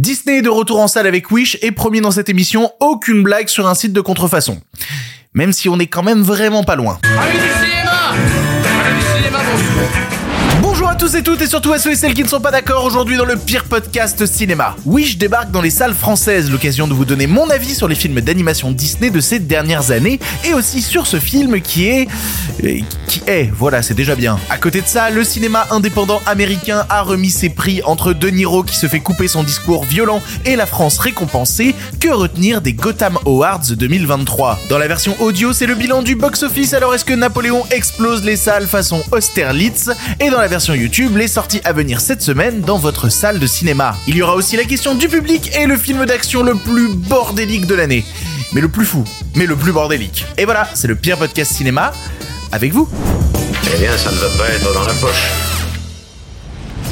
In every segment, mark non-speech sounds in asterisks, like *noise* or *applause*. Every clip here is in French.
Disney est de retour en salle avec Wish et promis dans cette émission aucune blague sur un site de contrefaçon. Même si on est quand même vraiment pas loin. Tous et toutes et surtout à ceux et celles qui ne sont pas d'accord aujourd'hui dans le pire podcast cinéma. Wish débarque dans les salles françaises, l'occasion de vous donner mon avis sur les films d'animation Disney de ces dernières années et aussi sur ce film qui est... euh, qui est, voilà c'est déjà bien. À côté de ça, le cinéma indépendant américain a remis ses prix entre De Niro qui se fait couper son discours violent et la France récompensée, que retenir des Gotham Awards 2023 Dans la version audio, c'est le bilan du box-office, alors est-ce que Napoléon explose les salles façon Austerlitz? Et dans la version YouTube, les sorties à venir cette semaine dans votre salle de cinéma. Il y aura aussi la question du public et le film d'action le plus bordélique de l'année. Mais le plus fou, mais le plus bordélique. Et voilà, c'est le pire podcast cinéma avec vous. Eh bien, ça ne va pas être dans la poche.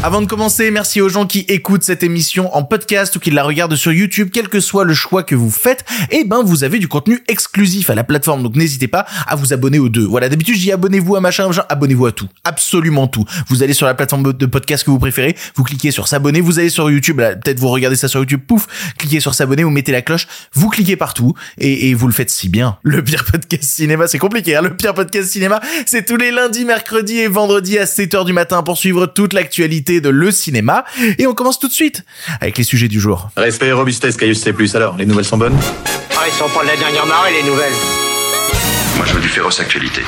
Avant de commencer, merci aux gens qui écoutent cette émission en podcast ou qui la regardent sur YouTube, quel que soit le choix que vous faites, et ben vous avez du contenu exclusif à la plateforme, donc n'hésitez pas à vous abonner aux deux. Voilà, d'habitude dis abonnez-vous à machin, machin, abonnez-vous à tout, absolument tout. Vous allez sur la plateforme de podcast que vous préférez, vous cliquez sur s'abonner, vous allez sur YouTube, peut-être vous regardez ça sur YouTube, pouf, cliquez sur s'abonner, vous mettez la cloche, vous cliquez partout, et, et vous le faites si bien. *laughs* Le pire podcast cinéma, c'est compliqué, hein, le pire podcast cinéma, c'est tous les lundis, mercredis et vendredis à 7h du matin pour suivre toute l'actualité de le cinéma. Et on commence tout de suite avec les sujets du jour. Respect et robustesse, Caius C+. Alors, les nouvelles sont bonnes? Ah, ils sont pas de la dernière marée, les nouvelles. Moi, je veux du féroce actualité.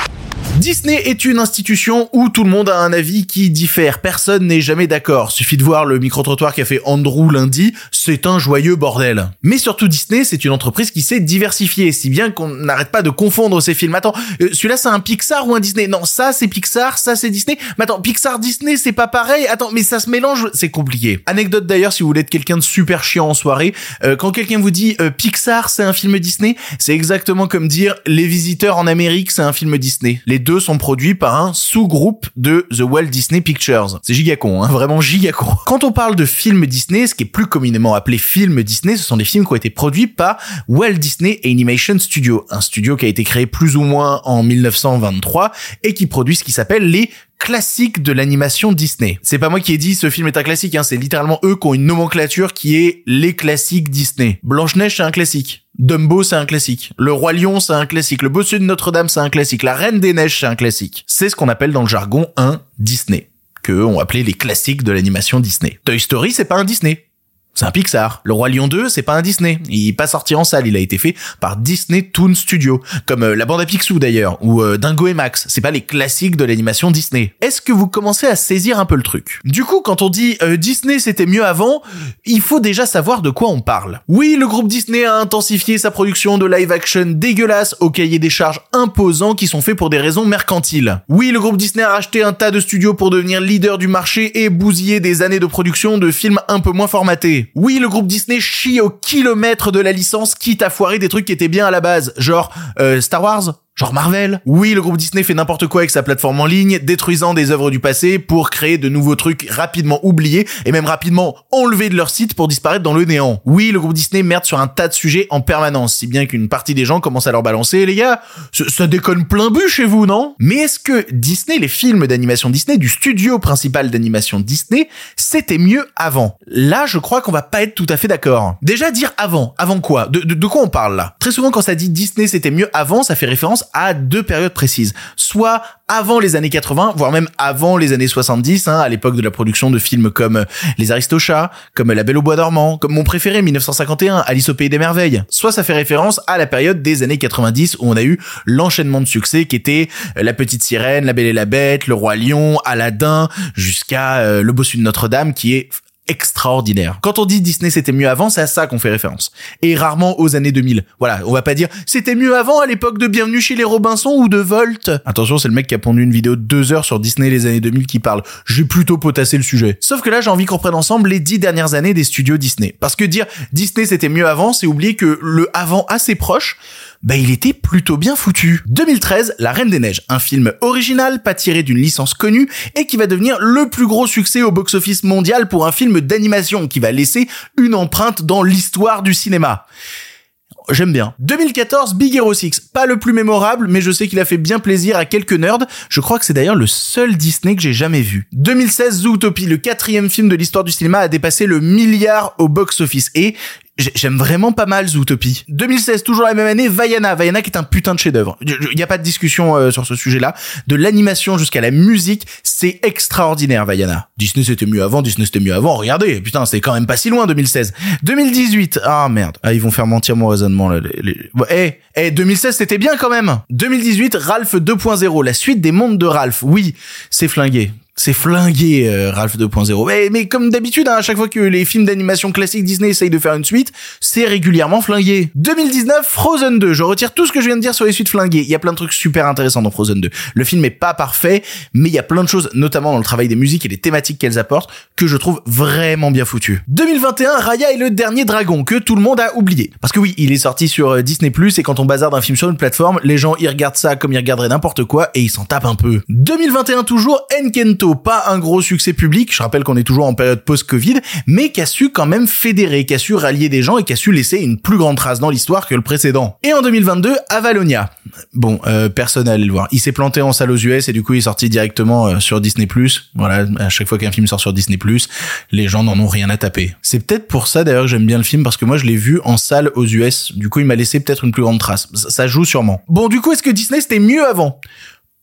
Disney est une institution où tout le monde a un avis qui diffère. Personne n'est jamais d'accord. Suffit de voir le micro-trottoir qu'a fait Andrew lundi. C'est un joyeux bordel. Mais surtout Disney, c'est une entreprise qui s'est diversifiée, si bien qu'on n'arrête pas de confondre ces films. Attends, euh, celui-là c'est un Pixar ou un Disney? Non, ça c'est Pixar, ça c'est Disney. Mais attends, Pixar, Disney, c'est pas pareil. Attends, mais ça se mélange, c'est compliqué. Anecdote d'ailleurs, si vous voulez être quelqu'un de super chiant en soirée, euh, quand quelqu'un vous dit euh, Pixar, c'est un film Disney, c'est exactement comme dire Les Visiteurs en Amérique, c'est un film Disney. Les deux sont produits par un sous-groupe de The Walt Disney Pictures. C'est giga con, hein, vraiment giga con. *laughs* Quand on parle de films Disney, ce qui est plus communément appelé film Disney, ce sont des films qui ont été produits par Walt Disney Animation Studio, un studio qui a été créé plus ou moins en 1923 et qui produit ce qui s'appelle les classiques de l'animation Disney. C'est pas moi qui ai dit ce film est un classique, hein, c'est littéralement eux qui ont une nomenclature qui est les classiques Disney. Blanche-Neige c'est un classique. Dumbo c'est un classique. Le Roi Lion c'est un classique. Le Bossu de Notre-Dame c'est un classique. La Reine des Neiges c'est un classique. C'est ce qu'on appelle dans le jargon un Disney. Que on appelait les classiques de l'animation Disney. Toy Story c'est pas un Disney. C'est un Pixar. Le Roi Lion 2, c'est pas un Disney. Il est pas sorti en salle, il a été fait par Disney Toon Studio. Comme euh, la bande à Picsou d'ailleurs, ou euh, Dingo et Max. C'est pas les classiques de l'animation Disney. Est-ce que vous commencez à saisir un peu le truc? Du coup, quand on dit euh, Disney c'était mieux avant, il faut déjà savoir de quoi on parle. Oui, le groupe Disney a intensifié sa production de live action dégueulasse au cahier des charges imposants qui sont faits pour des raisons mercantiles. Oui, le groupe Disney a racheté un tas de studios pour devenir leader du marché et bousiller des années de production de films un peu moins formatés. Oui, le groupe Disney chie au kilomètre de la licence, quitte à foirer des trucs qui étaient bien à la base, genre euh, Star Wars, Genre Marvel. Oui, le groupe Disney fait n'importe quoi avec sa plateforme en ligne, détruisant des œuvres du passé pour créer de nouveaux trucs rapidement oubliés et même rapidement enlevés de leur site pour disparaître dans le néant. Oui, le groupe Disney merde sur un tas de sujets en permanence, si bien qu'une partie des gens commencent à leur balancer, les gars, ça, déconne plein but chez vous, non? Mais est-ce que Disney, les films d'animation Disney, du studio principal d'animation Disney, c'était mieux avant? Là, je crois qu'on va pas être tout à fait d'accord. Déjà, dire avant, avant quoi? De, de, de quoi on parle là? Très souvent, quand ça dit Disney c'était mieux avant, ça fait référence à deux périodes précises. Soit avant les années 80, voire même avant les années 70, hein, à l'époque de la production de films comme euh, Les Aristochats, comme La Belle au Bois dormant, comme mon préféré 1951, Alice au Pays des Merveilles. Soit ça fait référence à la période des années 90 où on a eu l'enchaînement de succès qui était euh, La Petite Sirène, La Belle et la Bête, Le Roi Lion, Aladdin, jusqu'à euh, Le Bossu de Notre-Dame qui est extraordinaire. Quand on dit Disney c'était mieux avant, c'est à ça qu'on fait référence. Et rarement aux années 2000. Voilà, on va pas dire c'était mieux avant à l'époque de Bienvenue chez les Robinson ou de Volt. Attention, c'est le mec qui a pondu une vidéo de deux heures sur Disney les années 2000 qui parle. J'ai plutôt potassé le sujet. Sauf que là, j'ai envie qu'on prenne ensemble les dix dernières années des studios Disney. Parce que dire Disney c'était mieux avant, c'est oublier que le avant assez proche, bah il était plutôt bien foutu. 2013, La Reine des Neiges, un film original, pas tiré d'une licence connue, et qui va devenir le plus gros succès au box-office mondial pour un film d'animation qui va laisser une empreinte dans l'histoire du cinéma. J'aime bien. 2014, Big Hero 6. Pas le plus mémorable, mais je sais qu'il a fait bien plaisir à quelques nerds. Je crois que c'est d'ailleurs le seul Disney que j'ai jamais vu. 2016, Zootopie, le quatrième film de l'histoire du cinéma, a dépassé le milliard au box-office. Et J'aime vraiment pas mal Zootopie. 2016, toujours la même année, Vaiana. Vaiana qui est un putain de chef-d'œuvre. Il n'y a pas de discussion euh, sur ce sujet-là. De l'animation jusqu'à la musique, c'est extraordinaire, Vaiana. Disney c'était mieux avant, Disney c'était mieux avant. Regardez, putain, c'était quand même pas si loin 2016. 2018, ah merde, ah ils vont faire mentir mon raisonnement là. Eh, eh, 2016 c'était bien quand même. 2018, Ralph 2.0, la suite des mondes de Ralph. Oui, c'est flingué c'est flingué euh, Ralph 2.0. Mais, mais comme d'habitude, hein, à chaque fois que les films d'animation classiques Disney essayent de faire une suite, c'est régulièrement flingué. 2019, Frozen 2. Je retire tout ce que je viens de dire sur les suites flinguées. Il y a plein de trucs super intéressants dans Frozen 2. Le film est pas parfait, mais il y a plein de choses, notamment dans le travail des musiques et les thématiques qu'elles apportent, que je trouve vraiment bien foutues. 2021, Raya est le dernier dragon que tout le monde a oublié. Parce que oui, il est sorti sur euh, Disney+, et quand on bazarde un film sur une plateforme, les gens y regardent ça comme ils regarderaient n'importe quoi, et ils s'en tapent un peu. 2021 toujours, Enkento pas un gros succès public, je rappelle qu'on est toujours en période post-Covid, mais qui a su quand même fédérer, qui a su rallier des gens et qui a su laisser une plus grande trace dans l'histoire que le précédent. Et en 2022, Avalonia. Bon, euh, personne. Il s'est planté en salle aux US et du coup il est sorti directement euh, sur Disney+. Voilà, à chaque fois qu'un film sort sur Disney+, les gens n'en ont rien à taper. C'est peut-être pour ça d'ailleurs que j'aime bien le film parce que moi je l'ai vu en salle aux US. Du coup il m'a laissé peut-être une plus grande trace. ça joue sûrement. Bon, du coup est-ce que Disney c'était mieux avant?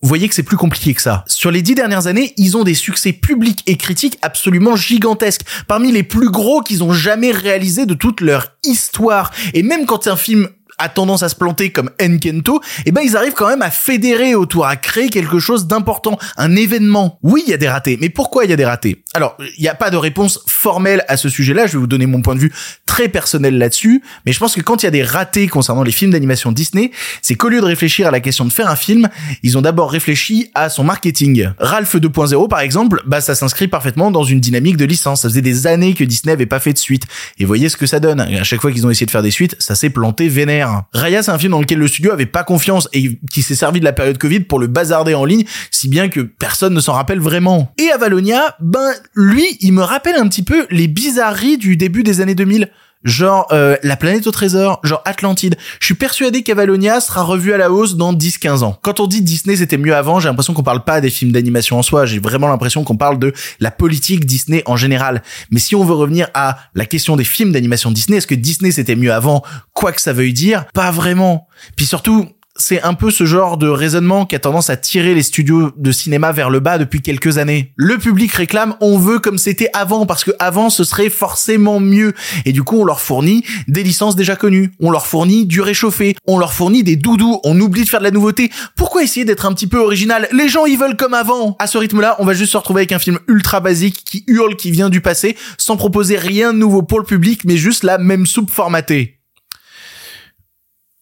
Vous voyez que c'est plus compliqué que ça. Sur les dix dernières années, ils ont des succès publics et critiques absolument gigantesques, parmi les plus gros qu'ils ont jamais réalisés de toute leur histoire. Et même quand un film a tendance à se planter comme Enkento, eh ben ils arrivent quand même à fédérer autour, à créer quelque chose d'important, un événement. Oui, il y a des ratés, mais pourquoi il y a des ratés? Alors, il n'y a pas de réponse formelle à ce sujet-là, je vais vous donner mon point de vue très personnel là-dessus, mais je pense que quand il y a des ratés concernant les films d'animation Disney, c'est qu'au lieu de réfléchir à la question de faire un film, ils ont d'abord réfléchi à son marketing. Ralph 2.0 par exemple, bah ça s'inscrit parfaitement dans une dynamique de licence. Ça faisait des années que Disney avait pas fait de suite. Et voyez ce que ça donne. À chaque fois qu'ils ont essayé de faire des suites, ça s'est planté vénère. Raya, c'est un film dans lequel le studio avait pas confiance et qui s'est servi de la période Covid pour le bazarder en ligne, si bien que personne ne s'en rappelle vraiment. Et Avalonia, ben, lui, il me rappelle un petit peu les bizarreries du début des années 2000 genre euh, La planète au trésor, genre Atlantide. Je suis persuadé qu'Avalonia sera revu à la hausse dans 10-15 ans. Quand on dit Disney c'était mieux avant, j'ai l'impression qu'on parle pas des films d'animation en soi, j'ai vraiment l'impression qu'on parle de la politique Disney en général. Mais si on veut revenir à la question des films d'animation Disney, est-ce que Disney c'était mieux avant? Quoi que ça veuille dire, pas vraiment. Puis surtout, c'est un peu ce genre de raisonnement qui a tendance à tirer les studios de cinéma vers le bas depuis quelques années. Le public réclame on veut comme c'était avant parce que avant ce serait forcément mieux et du coup on leur fournit des licences déjà connues, on leur fournit du réchauffé, on leur fournit des doudous, on oublie de faire de la nouveauté. Pourquoi essayer d'être un petit peu original? Les gens ils veulent comme avant. À ce rythme-là, on va juste se retrouver avec un film ultra basique qui hurle qui vient du passé sans proposer rien de nouveau pour le public mais juste la même soupe formatée.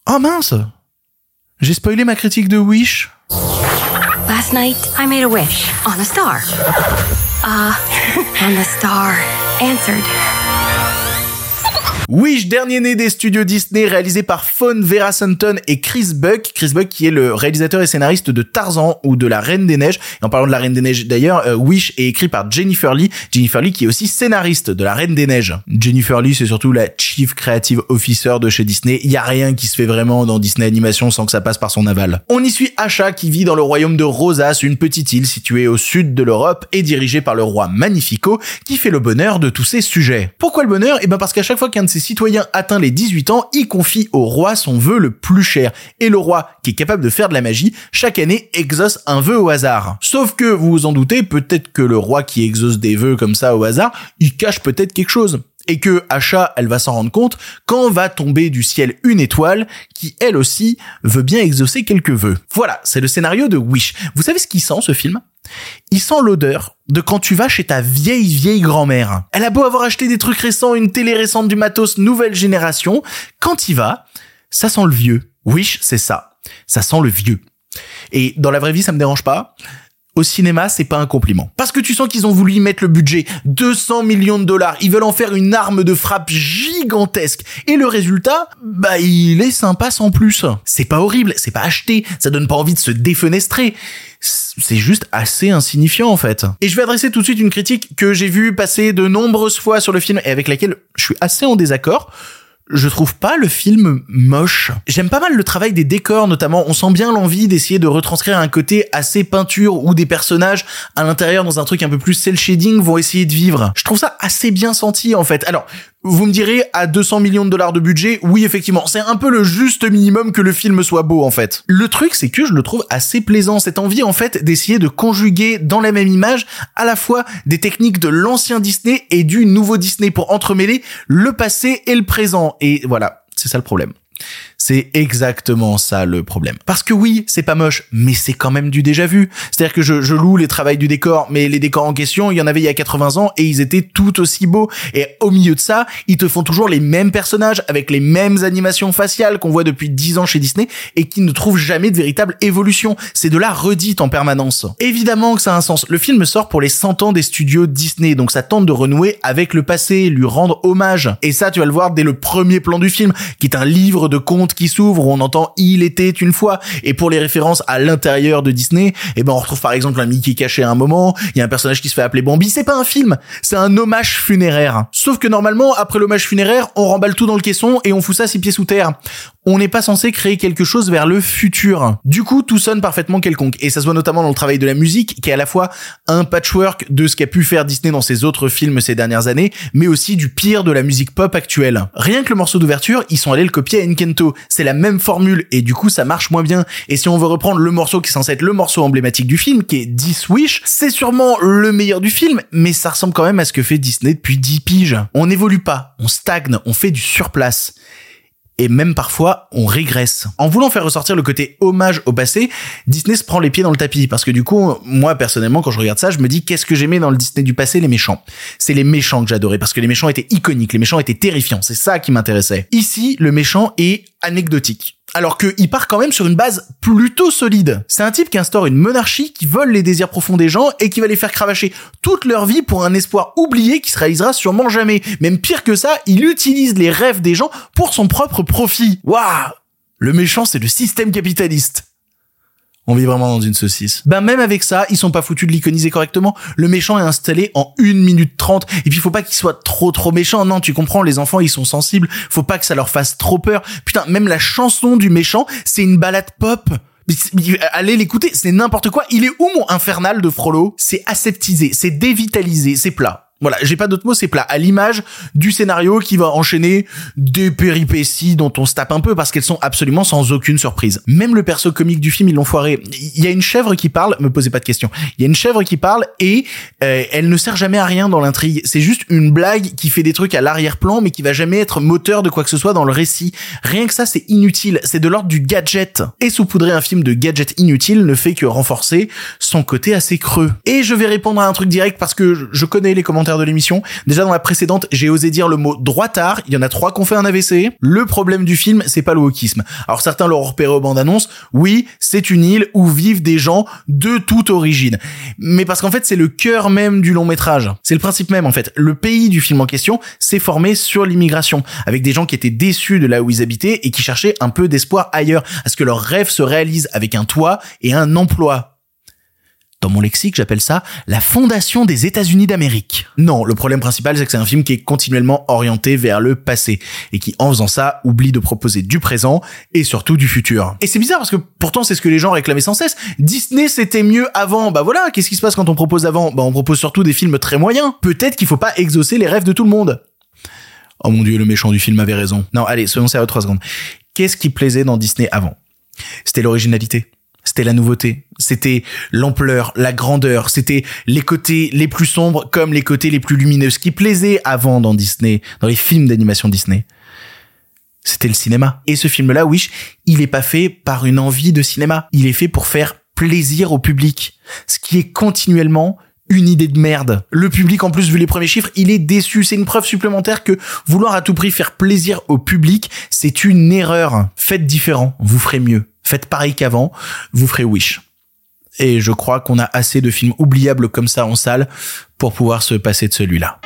Oh mince j'ai spoilé ma critique de Wish. Last night, I made a wish on a star. *laughs* Uh, and the star answered. Wish, dernier né des studios Disney, réalisé par Fawn Vera Sutton et Chris Buck. Chris Buck qui est le réalisateur et scénariste de Tarzan ou de La Reine des Neiges. Et en parlant de La Reine des Neiges d'ailleurs, euh, Wish est écrit par Jennifer Lee. Jennifer Lee qui est aussi scénariste de La Reine des Neiges. Jennifer Lee c'est surtout la Chief Creative Officer de chez Disney. Il y a rien qui se fait vraiment dans Disney Animation sans que ça passe par son aval. On y suit Asha qui vit dans le royaume de Rosas, une petite île située au sud de l'Europe et dirigée par le roi Magnifico qui fait le bonheur de tous ses sujets. Pourquoi le bonheur? Eh ben parce qu'à chaque fois qu'un de ses citoyens atteint les 18 ans, il confie au roi son vœu le plus cher. Et le roi, qui est capable de faire de la magie, chaque année exauce un vœu au hasard. Sauf que, vous vous en doutez, peut-être que le roi qui exauce des vœux comme ça au hasard, il cache peut-être quelque chose et que Asha, elle va s'en rendre compte quand va tomber du ciel une étoile qui, elle aussi, veut bien exaucer quelques vœux. Voilà, c'est le scénario de Wish. Vous savez ce qu'il sent, ce film? Il sent l'odeur de quand tu vas chez ta vieille vieille grand-mère. Elle a beau avoir acheté des trucs récents, une télé récente du matos nouvelle génération, quand il va, ça sent le vieux. Wish, c'est ça. Ça sent le vieux. Et dans la vraie vie, ça me dérange pas. Au cinéma, c'est pas un compliment. Parce que tu sens qu'ils ont voulu y mettre le budget. 200 millions de dollars. Ils veulent en faire une arme de frappe gigantesque. Et le résultat, bah, il est sympa sans plus. C'est pas horrible, c'est pas acheté, ça donne pas envie de se défenestrer c'est juste assez insignifiant en fait. Et je vais adresser tout de suite une critique que j'ai vue passer de nombreuses fois sur le film et avec laquelle je suis assez en désaccord. Je trouve pas le film moche. J'aime pas mal le travail des décors notamment. On sent bien l'envie d'essayer de retranscrire un côté assez peinture où des personnages à l'intérieur dans un truc un peu plus cel shading vont essayer de vivre. Je trouve ça assez bien senti en fait. Alors, vous me direz à 200 millions de dollars de budget, oui effectivement, c'est un peu le juste minimum que le film soit beau en fait. Le truc c'est que je le trouve assez plaisant cette envie en fait d'essayer de conjuguer dans la même image à la fois des techniques de l'ancien Disney et du nouveau Disney pour entremêler le passé et le présent et voilà, c'est ça le problème. C'est exactement ça le problème. Parce que oui, c'est pas moche, mais c'est quand même du déjà vu. C'est-à-dire que je, loue les travails du décor, mais les décors en question, il y en avait il y a 80 ans et ils étaient tout aussi beaux. Et au milieu de ça, ils te font toujours les mêmes personnages avec les mêmes animations faciales qu'on voit depuis 10 ans chez Disney et qui ne trouvent jamais de véritable évolution. C'est de la redite en permanence. Évidemment que ça a un sens. Le film sort pour les 100 ans des studios Disney, donc ça tente de renouer avec le passé, lui rendre hommage. Et ça, tu vas le voir dès le premier plan du film, qui est un livre de contes qui s'ouvre où on entend il était une fois et pour les références à l'intérieur de Disney eh ben on retrouve par exemple un Mickey caché à un moment il y a un personnage qui se fait appeler Bambi. C'est pas un film c'est un hommage funéraire. Sauf que normalement après l'hommage funéraire on remballe tout dans le caisson et on fout ça six pieds sous terre on n'est pas censé créer quelque chose vers le futur. Du coup, tout sonne parfaitement quelconque. Et ça se voit notamment dans le travail de la musique, qui est à la fois un patchwork de ce qu'a pu faire Disney dans ses autres films ces dernières années, mais aussi du pire de la musique pop actuelle. Rien que le morceau d'ouverture, ils sont allés le copier à Enkento. C'est la même formule, et du coup, ça marche moins bien. Et si on veut reprendre le morceau qui est censé être le morceau emblématique du film, qui est 10 Wish, c'est sûrement le meilleur du film, mais ça ressemble quand même à ce que fait Disney depuis 10 piges. On n'évolue pas, on stagne, on fait du surplace et même parfois on régresse. En voulant faire ressortir le côté hommage au passé, Disney se prend les pieds dans le tapis parce que du coup, moi personnellement quand je regarde ça, je me dis qu'est-ce que j'aimais dans le Disney du passé? Les méchants. C'est les méchants que j'adorais parce que les méchants étaient iconiques, les méchants étaient terrifiants, c'est ça qui m'intéressait. Ici, le méchant est anecdotique alors qu'il part quand même sur une base plutôt solide. C'est un type qui instaure une monarchie qui vole les désirs profonds des gens et qui va les faire cravacher toute leur vie pour un espoir oublié qui se réalisera sûrement jamais. Même pire que ça, il utilise les rêves des gens pour son propre profit. Waouh Le méchant, c'est le système capitaliste. On vit vraiment dans une saucisse. Ben même avec ça, ils sont pas foutus de l'iconiser correctement. Le méchant est installé en 1 minute 30. Et puis faut pas qu'il soit trop trop méchant. Non, tu comprends, les enfants ils sont sensibles. Faut pas que ça leur fasse trop peur. Putain, même la chanson du méchant, c'est une balade pop. Allez l'écouter, c'est n'importe quoi. Il est où mon infernal de Frollo? C'est aseptisé, c'est dévitalisé, c'est plat. Voilà, j'ai pas d'autres mots, c'est plat. À l'image du scénario qui va enchaîner des péripéties dont on se tape un peu parce qu'elles sont absolument sans aucune surprise. Même le perso comique du film, ils l'ont foiré. Il y a une chèvre qui parle, me posez pas de questions. Il y a une chèvre qui parle et euh, elle ne sert jamais à rien dans l'intrigue. C'est juste une blague qui fait des trucs à l'arrière-plan mais qui va jamais être moteur de quoi que ce soit dans le récit. Rien que ça, c'est inutile. C'est de l'ordre du gadget. Et saupoudrer un film de gadget inutile ne fait que renforcer son côté assez creux. Et je vais répondre à un truc direct parce que je connais les commentaires de l'émission. Déjà dans la précédente, j'ai osé dire le mot droitard. Il y en a trois qui ont fait un AVC. Le problème du film, c'est pas le wokisme. Alors certains l'ont repéré aux bandes annonces. Oui, c'est une île où vivent des gens de toute origine. Mais parce qu'en fait, c'est le cœur même du long métrage. C'est le principe même en fait. Le pays du film en question s'est formé sur l'immigration, avec des gens qui étaient déçus de là où ils habitaient et qui cherchaient un peu d'espoir ailleurs, à ce que leurs rêves se réalisent avec un toit et un emploi. Dans mon lexique, j'appelle ça la fondation des États-Unis d'Amérique. Non, le problème principal, c'est que c'est un film qui est continuellement orienté vers le passé et qui, en faisant ça, oublie de proposer du présent et surtout du futur. Et c'est bizarre parce que pourtant, c'est ce que les gens réclamaient sans cesse. Disney, c'était mieux avant. Bah voilà, qu'est-ce qui se passe quand on propose avant? Bah on propose surtout des films très moyens. Peut-être qu'il faut pas exaucer les rêves de tout le monde. Oh mon dieu, le méchant du film avait raison. Non, allez, soyons sérieux trois secondes. Qu'est-ce qui plaisait dans Disney avant? C'était l'originalité c'était la nouveauté, c'était l'ampleur, la grandeur, c'était les côtés les plus sombres comme les côtés les plus lumineux. Ce qui plaisait avant dans Disney, dans les films d'animation Disney, c'était le cinéma. Et ce film-là, Wish, il est pas fait par une envie de cinéma. Il est fait pour faire plaisir au public. Ce qui est continuellement une idée de merde. Le public, en plus, vu les premiers chiffres, il est déçu. C'est une preuve supplémentaire que vouloir à tout prix faire plaisir au public, c'est une erreur. Faites différent, vous ferez mieux faites pareil qu'avant, vous ferez Wish. Et je crois qu'on a assez de films oubliables comme ça en salle pour pouvoir se passer de celui-là.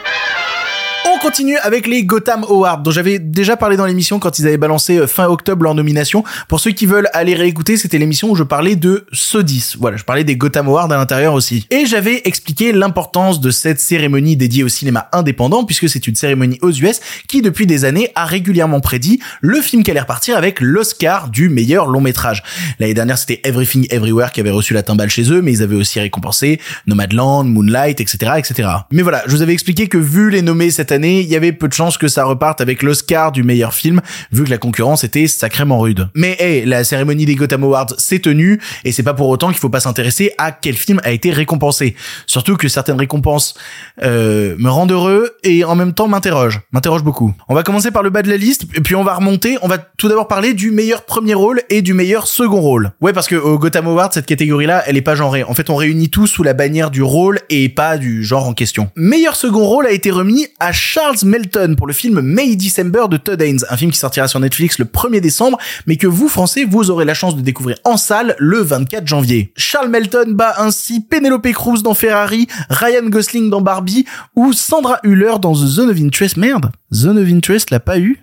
On continue avec les Gotham Awards dont j'avais déjà parlé dans l'émission quand ils avaient balancé euh, fin octobre leur nomination. Pour ceux qui veulent aller réécouter, c'était l'émission où je parlais de 10. Voilà, je parlais des Gotham Awards à l'intérieur aussi. Et j'avais expliqué l'importance de cette cérémonie dédiée au cinéma indépendant puisque c'est une cérémonie aux US qui depuis des années a régulièrement prédit le film qui allait repartir avec l'Oscar du meilleur long métrage. L'année dernière, c'était Everything Everywhere qui avait reçu la timbale chez eux, mais ils avaient aussi récompensé Nomadland, Moonlight, etc., etc. Mais voilà, je vous avais expliqué que vu les nommés cette année, il y avait peu de chances que ça reparte avec l'Oscar du meilleur film, vu que la concurrence était sacrément rude. Mais hey, la cérémonie des Gotham Awards s'est tenue, et c'est pas pour autant qu'il faut pas s'intéresser à quel film a été récompensé. Surtout que certaines récompenses euh, me rendent heureux et en même temps m'interrogent, m'interrogent beaucoup. On va commencer par le bas de la liste, et puis on va remonter. On va tout d'abord parler du meilleur premier rôle et du meilleur second rôle. Ouais, parce que au Gotham Awards, cette catégorie-là, elle est pas genrée. En fait, on réunit tout sous la bannière du rôle et pas du genre en question. Meilleur second rôle a été remis à Charles Melton pour le film May December de Todd Haynes, un film qui sortira sur Netflix le 1er décembre, mais que vous, Français, vous aurez la chance de découvrir en salle le 24 janvier. Charles Melton bat ainsi Penelope Cruz dans Ferrari, Ryan Gosling dans Barbie ou Sandra Hüller dans The Zone of Interest. Merde, Zone of Interest l'a pas eu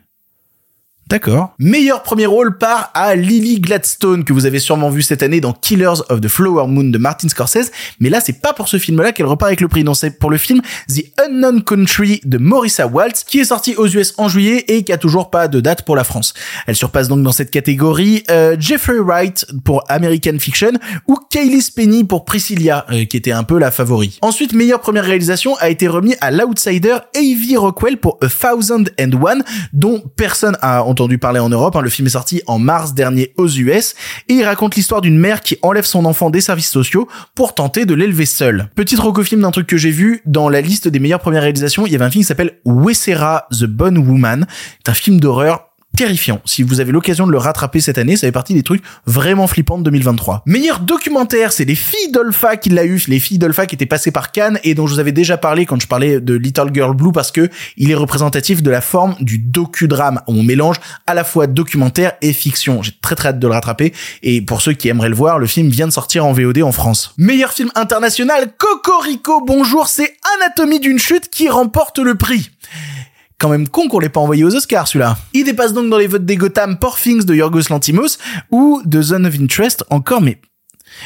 D'accord. Meilleur premier rôle par à Lily Gladstone, que vous avez sûrement vu cette année dans Killers of the Flower Moon de Martin Scorsese, mais là c'est pas pour ce film-là qu'elle repart avec le prix, non c'est pour le film The Unknown Country de Marissa Waltz, qui est sorti aux US en juillet et qui a toujours pas de date pour la France. Elle surpasse donc dans cette catégorie euh, Jeffrey Wright pour American Fiction ou Kaylee Spenny pour Priscilla, euh, qui était un peu la favori. Ensuite, meilleure première réalisation a été remis à l'outsider Avi Rockwell pour A Thousand and One, dont personne a entendu parler en Europe. Hein. Le film est sorti en mars dernier aux US et il raconte l'histoire d'une mère qui enlève son enfant des services sociaux pour tenter de l'élever seule. Petite film d'un truc que j'ai vu dans la liste des meilleures premières réalisations, il y avait un film qui s'appelle Wessera the Bone Woman. C'est un film d'horreur terrifiant. Si vous avez l'occasion de le rattraper cette année, ça fait partie des trucs vraiment flippants de 2023. Meilleur documentaire, c'est les filles d'Olpha qui l'a eu, les filles d'Olpha qui étaient passées par Cannes et dont je vous avais déjà parlé quand je parlais de Little Girl Blue parce que il est représentatif de la forme du docudrame. On mélange à la fois documentaire et fiction. J'ai très très hâte de le rattraper et pour ceux qui aimeraient le voir, le film vient de sortir en VOD en France. Meilleur film international, Cocorico, bonjour, c'est Anatomie d'une chute qui remporte le prix quand même con qu'on l'ait pas envoyé aux Oscars celui-là. Il dépasse donc dans les votes des Gotham Poor de Yorgos Lantimos ou de Zone of Interest encore mais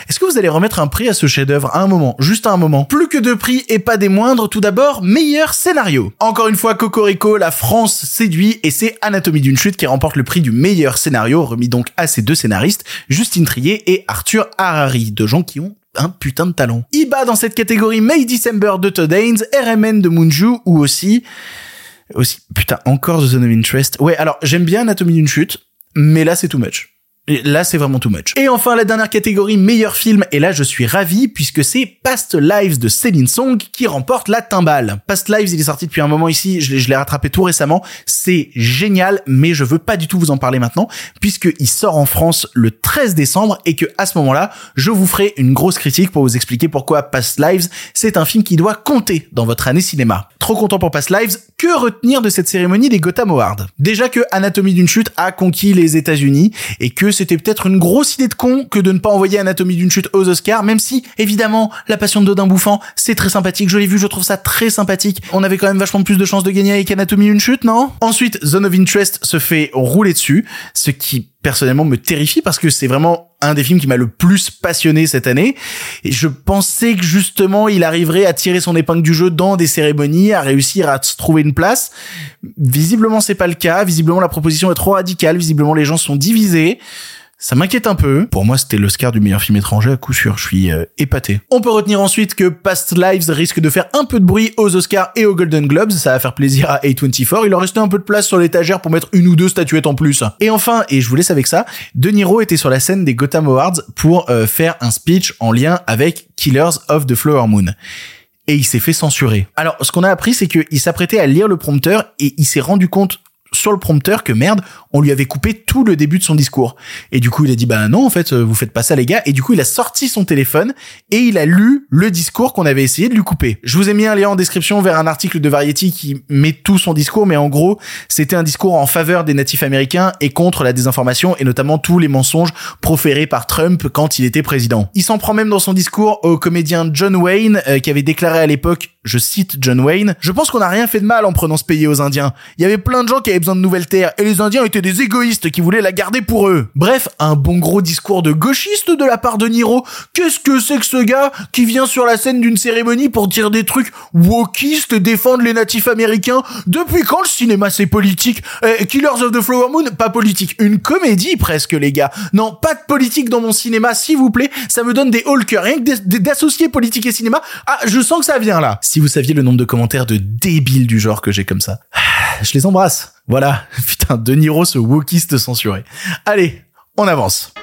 est-ce que vous allez remettre un prix à ce chef-d'œuvre à un moment, juste à un moment? Plus que deux prix et pas des moindres, tout d'abord, meilleur scénario. Encore une fois, Cocorico, la France séduit et c'est Anatomie d'une chute qui remporte le prix du meilleur scénario, remis donc à ces deux scénaristes, Justine Trier et Arthur Harari, deux gens qui ont un putain de talent. Il bat dans cette catégorie May December de Todd Haynes, RMN de Moonju ou aussi aussi, putain, encore The Zone of Interest. Ouais, alors j'aime bien Anatomie d'une chute, mais là c'est too much. Là, c'est vraiment too much. Et enfin, la dernière catégorie, meilleur film. Et là, je suis ravi puisque c'est Past Lives de Céline Song qui remporte la timbale. Past Lives, il est sorti depuis un moment ici. Je l'ai rattrapé tout récemment. C'est génial, mais je veux pas du tout vous en parler maintenant puisqu'il sort en France le 13 décembre et que à ce moment-là, je vous ferai une grosse critique pour vous expliquer pourquoi Past Lives, c'est un film qui doit compter dans votre année cinéma. Trop content pour Past Lives. Que retenir de cette cérémonie des Gotham Awards? Déjà que Anatomie d'une chute a conquis les États-Unis et que c'était peut-être une grosse idée de con que de ne pas envoyer Anatomie d'une chute aux Oscars, même si, évidemment, La Passion de Dodin Bouffant, c'est très sympathique. Je l'ai vu, je trouve ça très sympathique. On avait quand même vachement plus de chances de gagner avec Anatomie d'une chute, non? Ensuite, Zone of Interest se fait rouler dessus, ce qui personnellement me terrifie parce que c'est vraiment un des films qui m'a le plus passionné cette année. Et je pensais que justement il arriverait à tirer son épingle du jeu dans des cérémonies, à réussir à se trouver une place. Visiblement c'est pas le cas. Visiblement la proposition est trop radicale. Visiblement les gens sont divisés. Ça m'inquiète un peu. Pour moi, c'était l'Oscar du meilleur film étranger à coup sûr. Je suis euh, épaté. On peut retenir ensuite que Past Lives risque de faire un peu de bruit aux Oscars et aux Golden Globes. Ça va faire plaisir à A24. Il leur restait un peu de place sur l'étagère pour mettre une ou deux statuettes en plus. Et enfin, et je vous laisse avec ça, De Niro était sur la scène des Gotham Awards pour euh, faire un speech en lien avec Killers of the Flower Moon et il s'est fait censurer. Alors, ce qu'on a appris, c'est qu'il s'apprêtait à lire le prompteur et il s'est rendu compte sur le prompteur que merde, on lui avait coupé tout le début de son discours. Et du coup, il a dit bah non, en fait, vous faites pas ça les gars. Et du coup, il a sorti son téléphone et il a lu le discours qu'on avait essayé de lui couper. Je vous ai mis un lien en description vers un article de Variety qui met tout son discours, mais en gros, c'était un discours en faveur des natifs américains et contre la désinformation et notamment tous les mensonges proférés par Trump quand il était président. Il s'en prend même dans son discours au comédien John Wayne euh, qui avait déclaré à l'époque, je cite John Wayne, je pense qu'on n'a rien fait de mal en prenant ce pays aux Indiens. Il y avait plein de gens qui avaient besoin de nouvelles terres et les Indiens étaient des égoïstes qui voulaient la garder pour eux. Bref, un bon gros discours de gauchiste de la part de Niro. Qu'est-ce que c'est que ce gars qui vient sur la scène d'une cérémonie pour dire des trucs wokistes, défendre les natifs américains Depuis quand le cinéma c'est politique? Eh, Killers of the Flower Moon, pas politique. Une comédie presque les gars. Non, pas de politique dans mon cinéma, s'il vous plaît. Ça me donne des hauts Rien que d'associer politique et cinéma. Ah, je sens que ça vient là. Si vous saviez le nombre de commentaires de débiles du genre que j'ai comme ça. Je les embrasse. Voilà. *laughs* Putain, De Niro, ce wokiste censuré. Allez, on avance.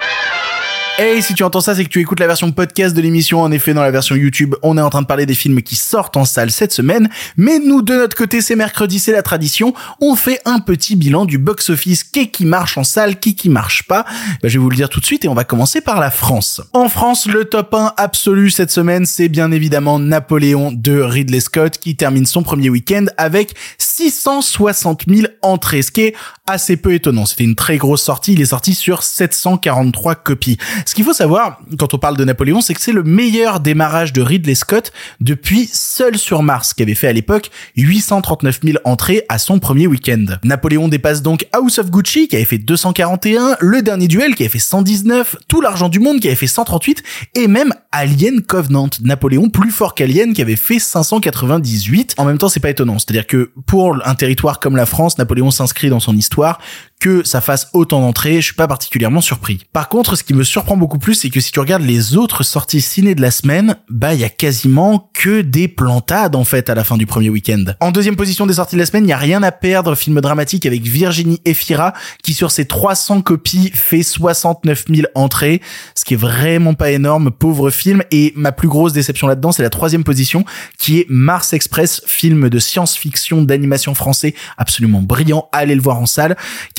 Hey, si tu entends ça, c'est que tu écoutes la version podcast de l'émission. En effet, dans la version YouTube, on est en train de parler des films qui sortent en salle cette semaine. Mais nous, de notre côté, c'est mercredi, c'est la tradition. On fait un petit bilan du box-office. Qui qui marche en salle, qui qui marche pas? Bah, je vais vous le dire tout de suite et on va commencer par la France. En France, le top 1 absolu cette semaine, c'est bien évidemment Napoléon de Ridley Scott qui termine son premier week-end avec 660 000 entrées, ce qui est assez peu étonnant. C'était une très grosse sortie. Il est sorti sur 743 copies. Ce qu'il faut savoir, quand on parle de Napoléon, c'est que c'est le meilleur démarrage de Ridley Scott depuis Seul sur Mars, qui avait fait à l'époque 839 000 entrées à son premier week-end. Napoléon dépasse donc House of Gucci, qui avait fait 241, Le Dernier Duel, qui avait fait 119, Tout l'argent du monde, qui avait fait 138, et même Alien Covenant. Napoléon plus fort qu'Alien, qui avait fait 598. En même temps, c'est pas étonnant. C'est-à-dire que pour un territoire comme la France, Napoléon s'inscrit dans son histoire que ça fasse autant d'entrées, je suis pas particulièrement surpris. Par contre, ce qui me surprend beaucoup plus, c'est que si tu regardes les autres sorties ciné de la semaine, bah il y a quasiment que des plantades en fait à la fin du premier week-end. En deuxième position des sorties de la semaine, il y a rien à perdre, film dramatique avec Virginie Efira qui sur ses 300 copies fait 69 000 entrées, ce qui est vraiment pas énorme, pauvre film. Et ma plus grosse déception là-dedans, c'est la troisième position qui est Mars Express, film de science-fiction d'animation français absolument brillant, allez le voir en salle,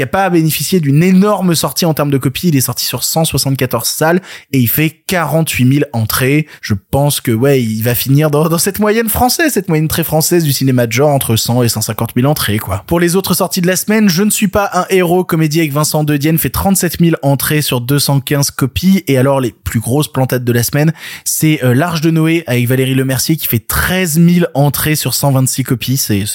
pas bénéficié d'une énorme sortie en termes de copies. Il est sorti sur 174 salles et il fait 48 000 entrées. Je pense que ouais, il va finir dans, cette moyenne française, cette moyenne très française du cinéma de genre entre 100 et 150 000 entrées quoi. Pour les autres sorties de la semaine, je ne suis pas un héros. Comédie avec Vincent De Dienne fait 37 000 entrées sur 215 copies. Et alors les plus grosses plantades de la semaine, c'est euh, L'Arche de Noé avec Valérie Lemercier qui fait 13 000 entrées sur 126 copies. C'est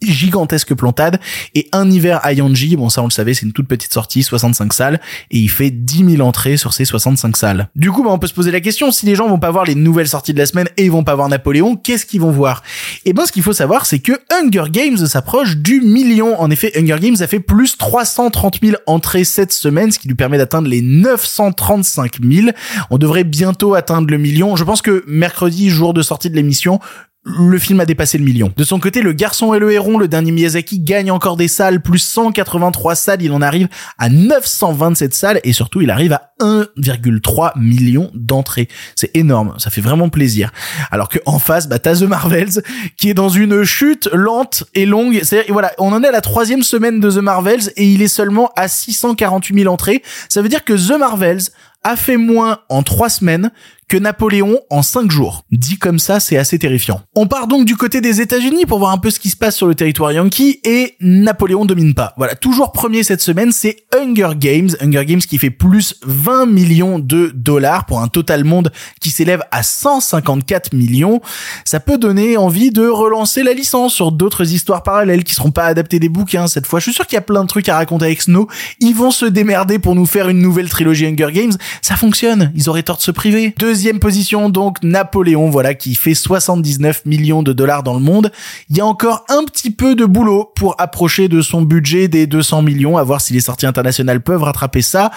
gigantesque plantade et un hiver à Yanji, bon ça on le savait, c'est une toute petite sortie, 65 salles et il fait 10 000 entrées sur ces 65 salles. Du coup, bah, on peut se poser la question, si les gens vont pas voir les nouvelles sorties de la semaine et ils vont pas voir Napoléon, qu'est-ce qu'ils vont voir? Et eh ben ce qu'il faut savoir, c'est que Hunger Games s'approche du million. En effet, Hunger Games a fait plus 330 000 entrées cette semaine, ce qui lui permet d'atteindre les 935 000. On devrait bientôt atteindre le million. Je pense que mercredi, jour de sortie de l'émission, le film a dépassé le million. De son côté, Le Garçon et le Héron, le dernier Miyazaki, gagne encore des salles, plus 183 salles, il en arrive à 927 salles, et surtout, il arrive à 1,3 million d'entrées. C'est énorme, ça fait vraiment plaisir. Alors que en face, bah, t'as The Marvels, qui est dans une chute lente et longue. C'est voilà, on en est à la troisième semaine de The Marvels, et il est seulement à 648 000 entrées. Ça veut dire que The Marvels a fait moins en trois semaines que Napoléon en 5 jours. Dit comme ça, c'est assez terrifiant. On part donc du côté des États-Unis pour voir un peu ce qui se passe sur le territoire yankee et Napoléon domine pas. Voilà, toujours premier cette semaine, c'est Hunger Games. Hunger Games qui fait plus 20 millions de dollars pour un total monde qui s'élève à 154 millions. Ça peut donner envie de relancer la licence sur d'autres histoires parallèles qui seront pas adaptées des bouquins cette fois. Je suis sûr qu'il y a plein de trucs à raconter avec Snow. Ils vont se démerder pour nous faire une nouvelle trilogie Hunger Games. Ça fonctionne. Ils auraient tort de se priver. Position, donc, Napoléon, voilà, qui fait 79 millions de dollars dans le monde. Il y a encore un petit peu de boulot pour approcher de son budget des 200 millions, à voir si les sorties internationales peuvent rattraper ça.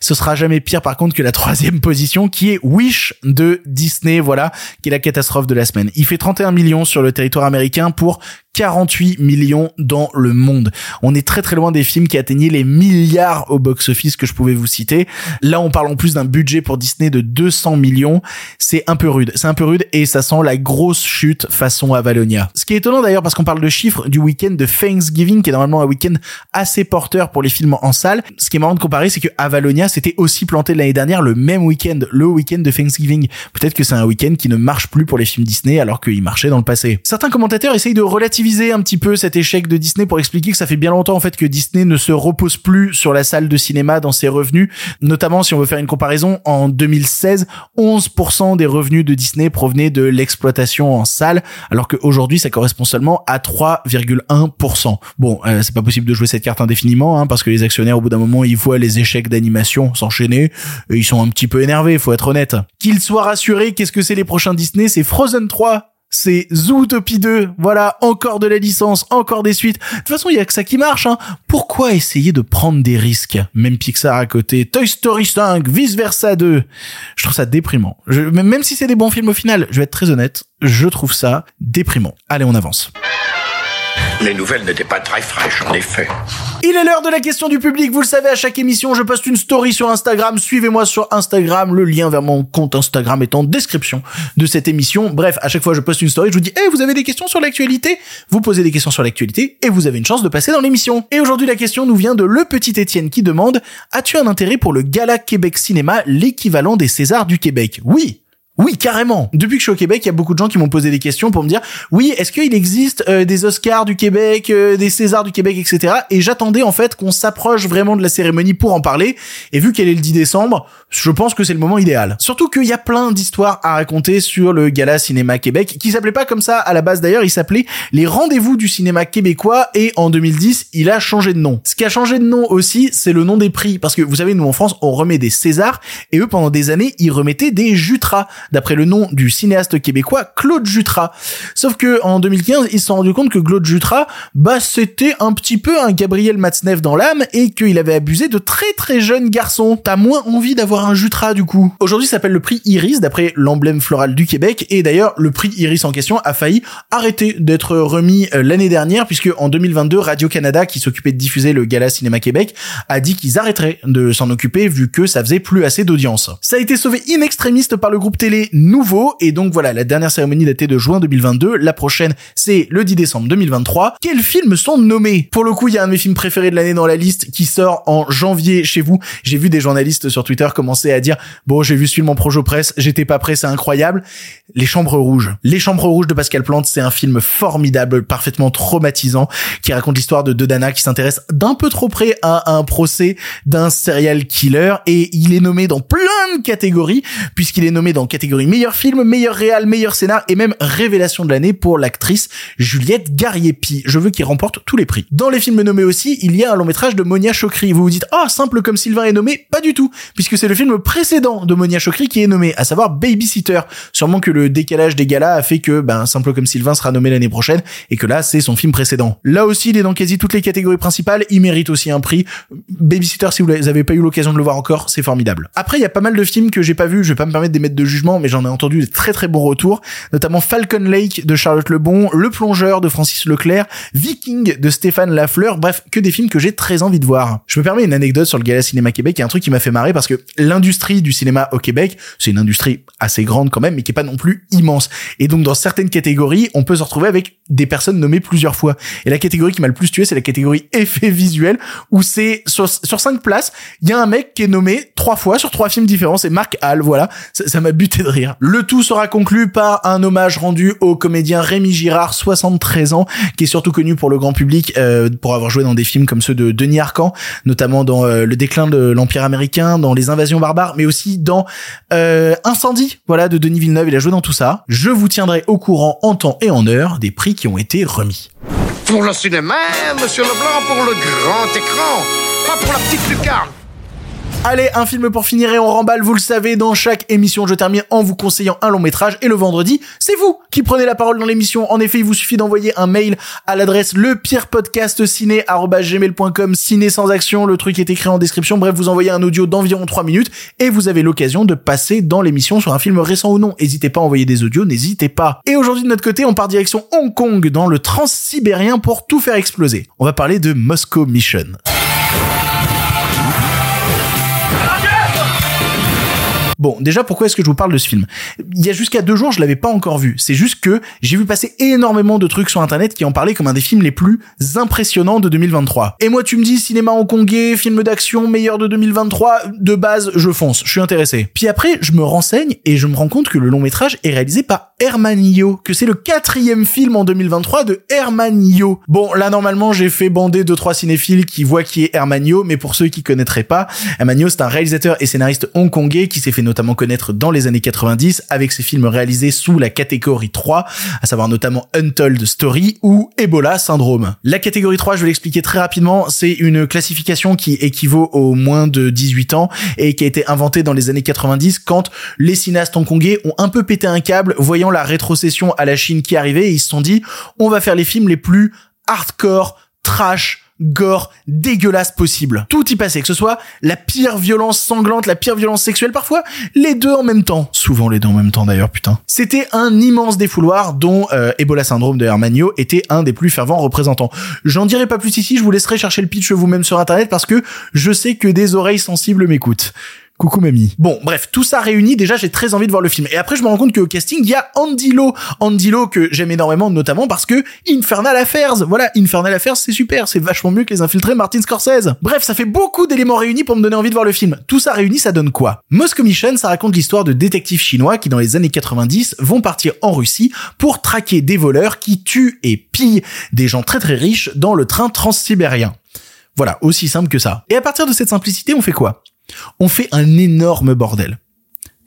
Ce sera jamais pire, par contre, que la troisième position, qui est Wish de Disney, voilà, qui est la catastrophe de la semaine. Il fait 31 millions sur le territoire américain pour 48 millions dans le monde. On est très très loin des films qui atteignaient les milliards au box-office que je pouvais vous citer. Là, on parle en plus d'un budget pour Disney de 200 millions. C'est un peu rude. C'est un peu rude et ça sent la grosse chute façon Avalonia. Ce qui est étonnant d'ailleurs parce qu'on parle de chiffres du week-end de Thanksgiving qui est normalement un week-end assez porteur pour les films en salle. Ce qui est marrant de comparer, c'est que Avalonia s'était aussi planté l'année dernière le même week-end, le week-end de Thanksgiving. Peut-être que c'est un week-end qui ne marche plus pour les films Disney alors qu'il marchait dans le passé. Certains commentateurs essayent de relativiser un petit peu cet échec de Disney pour expliquer que ça fait bien longtemps en fait que Disney ne se repose plus sur la salle de cinéma dans ses revenus. Notamment si on veut faire une comparaison, en 2016, 11% des revenus de Disney provenaient de l'exploitation en salle, alors qu'aujourd'hui ça correspond seulement à 3,1%. Bon, euh, c'est pas possible de jouer cette carte indéfiniment, hein, parce que les actionnaires au bout d'un moment ils voient les échecs d'animation s'enchaîner, et ils sont un petit peu énervés, faut être honnête. Qu'ils soient rassurés, qu'est-ce que c'est les prochains Disney? C'est Frozen 3 c'est Zootopie 2. Voilà, encore de la licence, encore des suites. De toute façon, il y a que ça qui marche. Hein. Pourquoi essayer de prendre des risques? Même Pixar à côté, Toy Story 5, Vice Versa 2. Je trouve ça déprimant. Je, même si c'est des bons films au final, je vais être très honnête, je trouve ça déprimant. Allez, on avance. Les nouvelles n'étaient pas très fraîches, en effet. Il est l'heure de la question du public. Vous le savez, à chaque émission, je poste une story sur Instagram. Suivez-moi sur Instagram. Le lien vers mon compte Instagram est en description de cette émission. Bref, à chaque fois, je poste une story. Je vous dis, eh, vous avez des questions sur l'actualité? Vous posez des questions sur l'actualité et vous avez une chance de passer dans l'émission. Et aujourd'hui, la question nous vient de Le Petit Étienne qui demande, as-tu un intérêt pour le Gala Québec Cinéma, l'équivalent des Césars du Québec? Oui. Oui, carrément. Depuis que je suis au Québec, il y a beaucoup de gens qui m'ont posé des questions pour me dire oui, est-ce qu'il existe euh, des Oscars du Québec, euh, des Césars du Québec, etc. Et j'attendais en fait qu'on s'approche vraiment de la cérémonie pour en parler. Et vu qu'elle est le 10 décembre, je pense que c'est le moment idéal. Surtout qu'il y a plein d'histoires à raconter sur le Gala Cinéma Québec, qui s'appelait pas comme ça à la base d'ailleurs, il s'appelait les Rendez-vous du cinéma québécois. Et en 2010, il a changé de nom. Ce qui a changé de nom aussi, c'est le nom des prix, parce que vous savez, nous en France, on remet des Césars, et eux pendant des années, ils remettaient des Jutras d'après le nom du cinéaste québécois Claude Jutras. Sauf que en 2015, ils se sont rendus compte que Claude Jutras, bah c'était un petit peu un Gabriel Matzneff dans l'âme et qu'il avait abusé de très très jeunes garçons. T'as moins envie d'avoir un Jutras du coup. Aujourd'hui, ça s'appelle le prix Iris d'après l'emblème floral du Québec et d'ailleurs le prix Iris en question a failli arrêter d'être remis euh, l'année dernière puisque en 2022 Radio Canada qui s'occupait de diffuser le Gala Cinéma Québec a dit qu'ils arrêteraient de s'en occuper vu que ça faisait plus assez d'audience. Ça a été sauvé in extremis par le groupe télé nouveau. Et donc voilà, la dernière cérémonie datée de juin 2022. La prochaine, c'est le 10 décembre 2023. Quels films sont nommés? Pour le coup, il y a un de mes films préférés de l'année dans la liste qui sort en janvier chez vous. J'ai vu des journalistes sur Twitter commencer à dire bon, j'ai vu ce film en projo presse, j'étais pas prêt, c'est incroyable. Les Chambres Rouges. Les Chambres Rouges de Pascal Plante, c'est un film formidable, parfaitement traumatisant, qui raconte l'histoire de deux Dana qui s'intéressent d'un peu trop près à un procès d'un serial killer et il est nommé dans plein de catégories puisqu'il est nommé dans catégorie meilleur film, meilleur réal, meilleur scénar et même révélation de l'année pour l'actrice Juliette Gariepi. Je veux qu'il remporte tous les prix. Dans les films nommés aussi, il y a un long métrage de Monia Chokri. Vous vous dites, ah, simple comme Sylvain est nommé? Pas du tout, puisque c'est le film précédent de Monia Chokri qui est nommé, à savoir Babysitter. Sûrement que le décalage des galas a fait que, ben, simple comme Sylvain sera nommé l'année prochaine et que là, c'est son film précédent. Là aussi, il est dans quasi toutes les catégories principales. Il mérite aussi un prix. Babysitter, si vous n'avez pas eu l'occasion de le voir encore, c'est formidable. Après, il y a pas mal de films que j'ai pas vus. Je vais pas me permettre d'émettre de jugement, mais j'en ai entendu des très très bons retours, notamment Falcon Lake de Charlotte Lebon, Le Plongeur de Francis Leclerc, Viking de Stéphane Lafleur, bref, que des films que j'ai très envie de voir. Je me permets une anecdote sur le Gala Cinéma Québec, il y a un truc qui m'a fait marrer parce que l'industrie du cinéma au Québec, c'est une industrie assez grande quand même, mais qui est pas non plus immense. Et donc dans certaines catégories, on peut se retrouver avec des personnes nommées plusieurs fois. Et la catégorie qui m'a le plus tué, c'est la catégorie effet visuel, où c'est sur, sur cinq places, il y a un mec qui est nommé trois fois sur trois films différents, c'est Marc Hall, voilà. Ça m'a buté Le tout sera conclu par un hommage rendu au comédien Rémi Girard, 73 ans, qui est surtout connu pour le grand public euh, pour avoir joué dans des films comme ceux de Denis Arcand, notamment dans euh, Le déclin de l'Empire américain, dans Les invasions barbares, mais aussi dans euh, Incendie, voilà, de Denis Villeneuve. Il a joué dans tout ça. Je vous tiendrai au courant en temps et en heure des prix qui ont été remis. Pour le cinéma, monsieur Leblanc, pour le grand écran, pas pour la petite lucarne. Allez, un film pour finir et on remballe, vous le savez, dans chaque émission, je termine en vous conseillant un long métrage et le vendredi, c'est vous qui prenez la parole dans l'émission. En effet, il vous suffit d'envoyer un mail à l'adresse le pire podcast ciné ciné sans action, le truc est écrit en description. Bref, vous envoyez un audio d'environ 3 minutes et vous avez l'occasion de passer dans l'émission sur un film récent ou non. N'hésitez pas à envoyer des audios, n'hésitez pas. Et aujourd'hui, de notre côté, on part direction Hong Kong dans le transsibérien pour tout faire exploser. On va parler de Moscow Mission. Bon, déjà, pourquoi est-ce que je vous parle de ce film? Il y a jusqu'à deux jours, je l'avais pas encore vu. C'est juste que j'ai vu passer énormément de trucs sur Internet qui en parlaient comme un des films les plus impressionnants de 2023. Et moi, tu me dis cinéma hongkongais, film d'action meilleur de 2023, de base, je fonce, je suis intéressé. Puis après, je me renseigne et je me rends compte que le long métrage est réalisé par Hermanio, que c'est le quatrième film en 2023 de Hermanio. Bon, là, normalement, j'ai fait bander deux, trois cinéphiles qui voient qui est Hermanio, mais pour ceux qui connaîtraient pas, Hermanio, c'est un réalisateur et scénariste hongkongais qui s'est fait notamment connaître dans les années 90 avec ses films réalisés sous la catégorie 3, à savoir notamment Untold Story ou Ebola Syndrome. La catégorie 3, je vais l'expliquer très rapidement, c'est une classification qui équivaut au moins de 18 ans et qui a été inventée dans les années 90 quand les cinéastes hongkongais ont un peu pété un câble voyant la rétrocession à la Chine qui arrivait et ils se sont dit on va faire les films les plus hardcore, trash, gore, dégueulasse possible. Tout y passait, que ce soit la pire violence sanglante, la pire violence sexuelle, parfois les deux en même temps. Souvent les deux en même temps d'ailleurs, putain. C'était un immense défouloir dont euh, Ebola Syndrome de Hermanio était un des plus fervents représentants. J'en dirai pas plus ici, je vous laisserai chercher le pitch vous-même sur internet parce que je sais que des oreilles sensibles m'écoutent. Bon, bref, tout ça réuni, déjà j'ai très envie de voir le film. Et après je me rends compte qu'au casting, il y a Andy Lo. Andy Lo que j'aime énormément, notamment parce que Infernal Affairs, voilà, Infernal Affairs c'est super, c'est vachement mieux que les infiltrés Martin Scorsese. Bref, ça fait beaucoup d'éléments réunis pour me donner envie de voir le film. Tout ça réuni, ça donne quoi? Moscow Mission, ça raconte l'histoire de détectives chinois qui dans les années 90 vont partir en Russie pour traquer des voleurs qui tuent et pillent des gens très très riches dans le train transsibérien. Voilà, aussi simple que ça. Et à partir de cette simplicité, on fait quoi? On fait un énorme bordel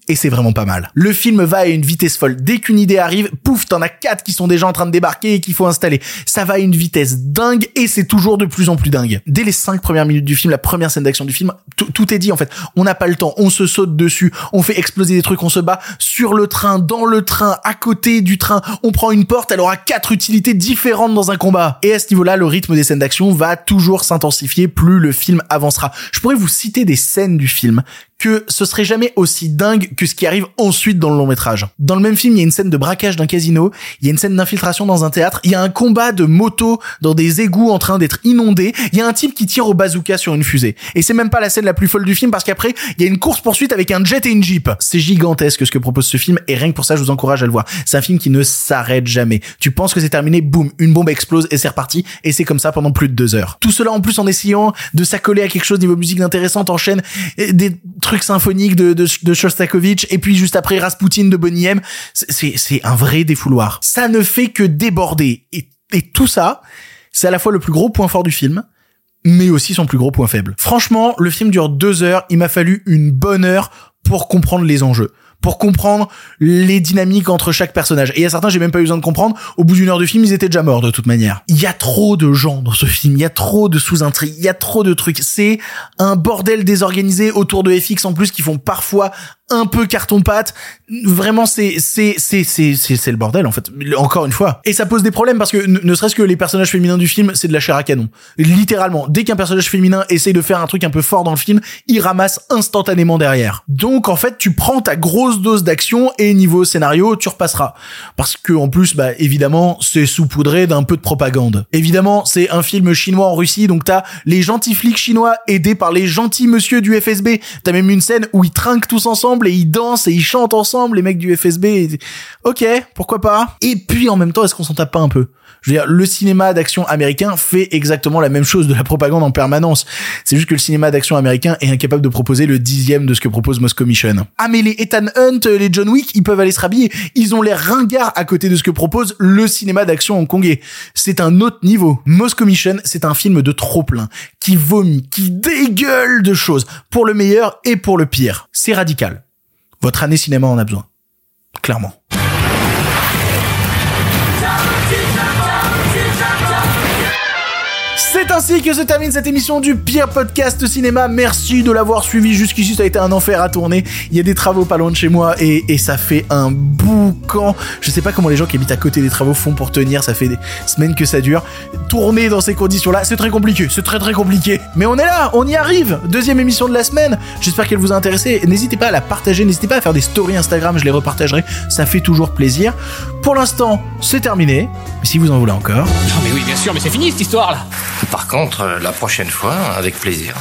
et c'est vraiment pas mal. Le film va à une vitesse folle. Dès qu'une idée arrive, pouf, t'en as quatre qui sont déjà en train de débarquer et qu'il faut installer. Ça va à une vitesse dingue et c'est toujours de plus en plus dingue. Dès les cinq premières minutes du film, la première scène d'action du film, tout est dit en fait. On n'a pas le temps, on se saute dessus, on fait exploser des trucs, on se bat sur le train, dans le train, à côté du train. On prend une porte, elle aura quatre utilités différentes dans un combat. Et à ce niveau-là, le rythme des scènes d'action va toujours s'intensifier plus le film avancera. Je pourrais vous citer des scènes du film que ce serait jamais aussi dingue que ce qui arrive ensuite dans le long métrage. Dans le même film, il y a une scène de braquage d'un casino, il y a une scène d'infiltration dans un théâtre, il y a un combat de moto dans des égouts en train d'être inondés, il y a un type qui tire au bazooka sur une fusée. Et c'est même pas la scène la plus folle du film parce qu'après, il y a une course poursuite avec un jet et une jeep. C'est gigantesque ce que propose ce film et rien que pour ça, je vous encourage à le voir. C'est un film qui ne s'arrête jamais. Tu penses que c'est terminé, boum, une bombe explose et c'est reparti et c'est comme ça pendant plus de deux heures. Tout cela en plus en essayant de s'accoler à quelque chose niveau musique d'intéressante, enchaîne des symphoniques de, de, Shostakovich et puis juste après Rasputin de Bonnie M. C'est, c'est un vrai défouloir. Ça ne fait que déborder. Et, et tout ça, c'est à la fois le plus gros point fort du film, mais aussi son plus gros point faible. Franchement, le film dure deux heures. Il m'a fallu une bonne heure pour comprendre les enjeux pour comprendre les dynamiques entre chaque personnage. Et il y a certains, j'ai même pas eu besoin de comprendre. Au bout d'une heure de film, ils étaient déjà morts de toute manière. Il y a trop de gens dans ce film. Il y a trop de sous-intrigues. Il y a trop de trucs. C'est un bordel désorganisé autour de FX en plus qui font parfois un peu carton pâte. Vraiment, c'est c'est c'est c'est c'est le bordel en fait. Encore une fois. Et ça pose des problèmes parce que ne, serait-ce que les personnages féminins du film, c'est de la chair à canon. Littéralement, dès qu'un personnage féminin essaye de faire un truc un peu fort dans le film, il ramasse instantanément derrière. Donc en fait, tu prends ta grosse dose d'action et niveau scénario, tu repasseras. Parce que en plus, bah évidemment, c'est saupoudré d'un peu de propagande. Évidemment, c'est un film chinois en Russie, donc t'as les gentils flics chinois aidés par les gentils monsieur du FSB. T'as même une scène où ils trinquent tous ensemble et ils dansent et ils chantent ensemble, les mecs du FSB. Ok, pourquoi pas. Et puis en même temps, est-ce qu'on s'en tape pas un peu? Je veux dire, le cinéma d'action américain fait exactement la même chose de la propagande en permanence. C'est juste que le cinéma d'action américain est incapable de proposer le dixième de ce que propose Moscow Mission. Ah mais les Ethan Hunt, les John Wick, ils peuvent aller se rhabiller. Ils ont l'air ringards à côté de ce que propose le cinéma d'action hongkongais. C'est un autre niveau. Moscow Mission, c'est un film de trop plein, qui vomit, qui dégueule de choses, pour le meilleur et pour le pire. C'est radical. Votre année cinéma en a besoin. Clairement. C'est ainsi que se termine cette émission du pire podcast cinéma. Merci de l'avoir suivi jusqu'ici. Ça a été un enfer à tourner. Il y a des travaux pas loin de chez moi et, et ça fait un boucan. Je sais pas comment les gens qui habitent à côté des travaux font pour tenir. Ça fait des semaines que ça dure. Tourner dans ces conditions-là, c'est très compliqué. C'est très très compliqué. Mais on est là, on y arrive. Deuxième émission de la semaine. J'espère qu'elle vous a intéressé. N'hésitez pas à la partager. N'hésitez pas à faire des stories Instagram. Je les repartagerai. Ça fait toujours plaisir. Pour l'instant, c'est terminé. Mais si vous en voulez encore. Non mais oui, bien sûr, mais c'est fini cette histoire là Par contre, euh, la prochaine fois, avec plaisir.